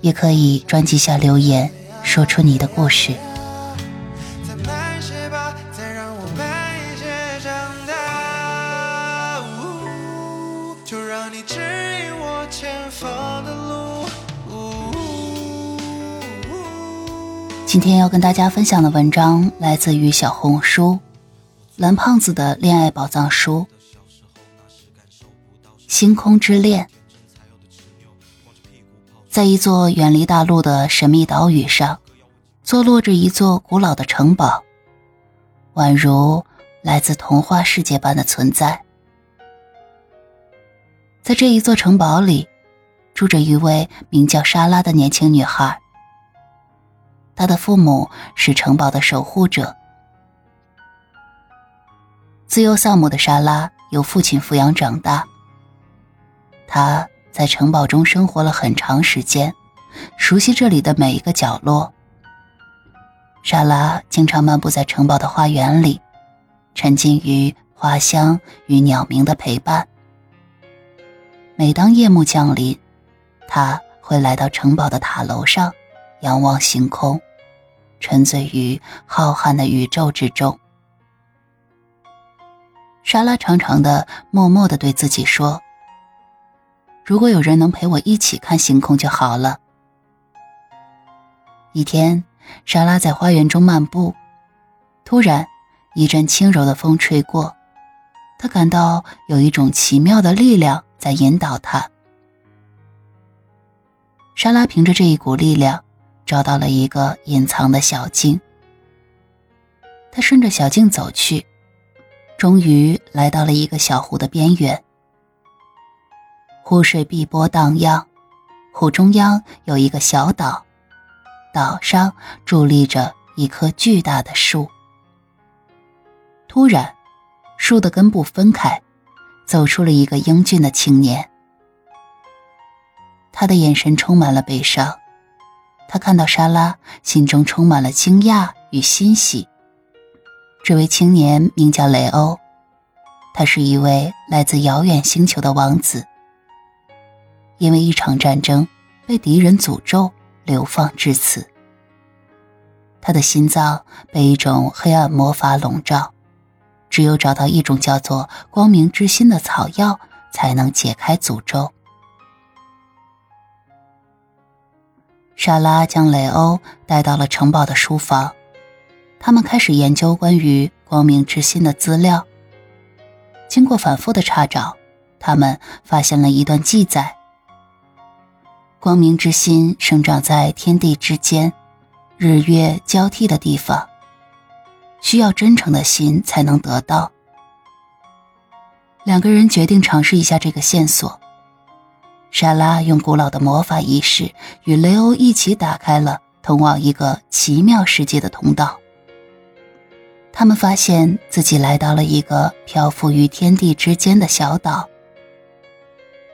也可以专辑下留言，说出你的故事。今天要跟大家分享的文章来自于小红书蓝胖子的恋爱宝藏书《星空之恋》。在一座远离大陆的神秘岛屿上，坐落着一座古老的城堡，宛如来自童话世界般的存在。在这一座城堡里，住着一位名叫莎拉的年轻女孩。她的父母是城堡的守护者。自幼丧母的莎拉由父亲抚养长大。她。在城堡中生活了很长时间，熟悉这里的每一个角落。莎拉经常漫步在城堡的花园里，沉浸于花香与鸟鸣的陪伴。每当夜幕降临，她会来到城堡的塔楼上，仰望星空，沉醉于浩瀚的宇宙之中。莎拉常常的默默的对自己说。如果有人能陪我一起看星空就好了。一天，莎拉在花园中漫步，突然，一阵轻柔的风吹过，她感到有一种奇妙的力量在引导她。莎拉凭着这一股力量，找到了一个隐藏的小径。她顺着小径走去，终于来到了一个小湖的边缘。湖水碧波荡漾，湖中央有一个小岛，岛上伫立着一棵巨大的树。突然，树的根部分开，走出了一个英俊的青年。他的眼神充满了悲伤，他看到莎拉，心中充满了惊讶与欣喜。这位青年名叫雷欧，他是一位来自遥远星球的王子。因为一场战争，被敌人诅咒流放至此。他的心脏被一种黑暗魔法笼罩，只有找到一种叫做“光明之心”的草药，才能解开诅咒。莎拉将雷欧带到了城堡的书房，他们开始研究关于“光明之心”的资料。经过反复的查找，他们发现了一段记载。光明之心生长在天地之间，日月交替的地方，需要真诚的心才能得到。两个人决定尝试一下这个线索。莎拉用古老的魔法仪式与雷欧一起打开了通往一个奇妙世界的通道。他们发现自己来到了一个漂浮于天地之间的小岛。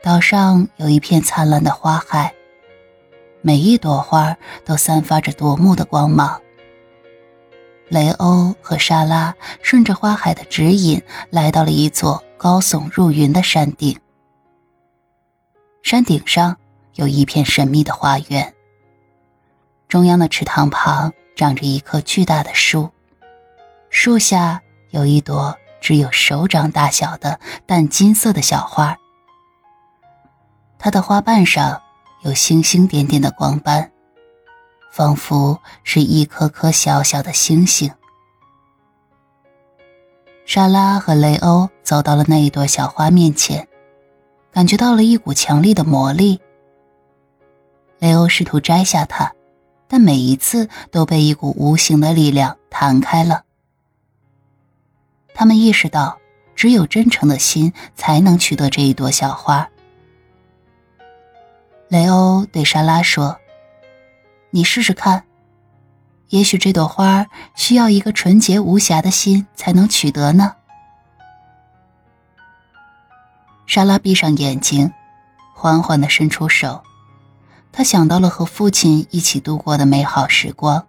岛上有一片灿烂的花海，每一朵花都散发着夺目的光芒。雷欧和莎拉顺着花海的指引，来到了一座高耸入云的山顶。山顶上有一片神秘的花园，中央的池塘旁长着一棵巨大的树，树下有一朵只有手掌大小的淡金色的小花。它的花瓣上有星星点点的光斑，仿佛是一颗颗小小的星星。莎拉和雷欧走到了那一朵小花面前，感觉到了一股强力的魔力。雷欧试图摘下它，但每一次都被一股无形的力量弹开了。他们意识到，只有真诚的心才能取得这一朵小花。雷欧对莎拉说：“你试试看，也许这朵花需要一个纯洁无瑕的心才能取得呢。”莎拉闭上眼睛，缓缓的伸出手。她想到了和父亲一起度过的美好时光，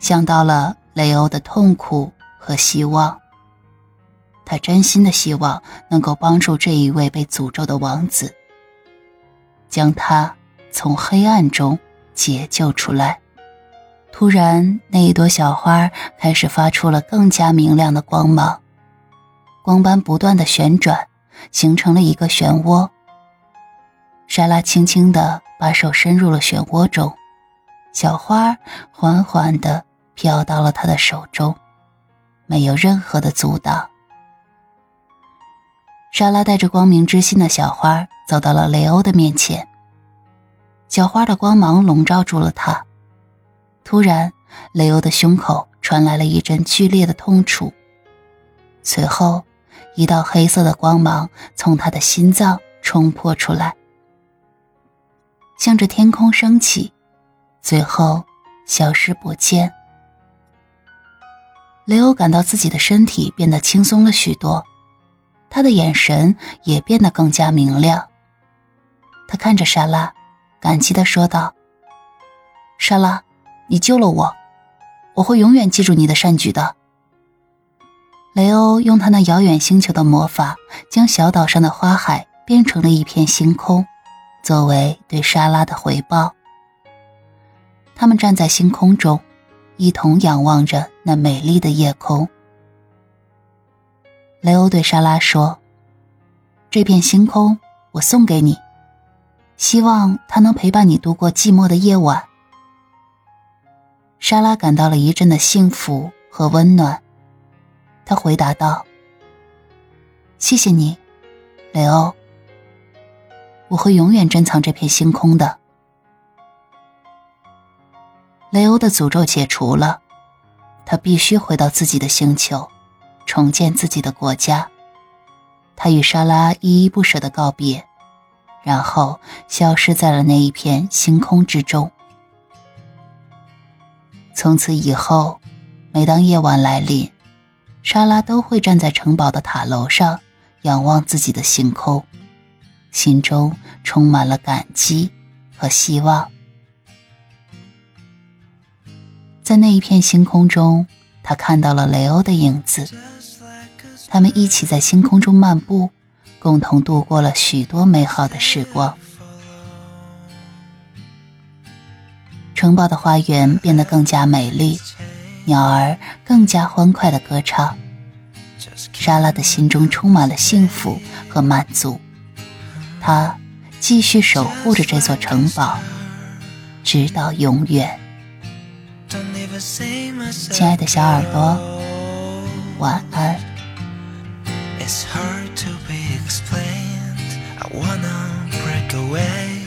想到了雷欧的痛苦和希望。她真心的希望能够帮助这一位被诅咒的王子，将他从黑暗中解救出来。突然，那一朵小花开始发出了更加明亮的光芒，光斑不断的旋转。形成了一个漩涡。莎拉轻轻地把手伸入了漩涡中，小花缓缓地飘到了她的手中，没有任何的阻挡。莎拉带着光明之心的小花走到了雷欧的面前，小花的光芒笼罩住了他。突然，雷欧的胸口传来了一阵剧烈的痛楚，随后。一道黑色的光芒从他的心脏冲破出来，向着天空升起，最后消失不见。雷欧感到自己的身体变得轻松了许多，他的眼神也变得更加明亮。他看着莎拉，感激的说道：“莎拉，你救了我，我会永远记住你的善举的。”雷欧用他那遥远星球的魔法，将小岛上的花海变成了一片星空，作为对莎拉的回报。他们站在星空中，一同仰望着那美丽的夜空。雷欧对莎拉说：“这片星空我送给你，希望它能陪伴你度过寂寞的夜晚。”莎拉感到了一阵的幸福和温暖。他回答道：“谢谢你，雷欧。我会永远珍藏这片星空的。”雷欧的诅咒解除了，他必须回到自己的星球，重建自己的国家。他与莎拉依依不舍的告别，然后消失在了那一片星空之中。从此以后，每当夜晚来临，莎拉都会站在城堡的塔楼上，仰望自己的星空，心中充满了感激和希望。在那一片星空中，他看到了雷欧的影子，他们一起在星空中漫步，共同度过了许多美好的时光。城堡的花园变得更加美丽。鸟儿更加欢快的歌唱，莎拉的心中充满了幸福和满足。她继续守护着这座城堡，直到永远。亲爱的小耳朵，晚安。It's hard to be explained. I wanna break away.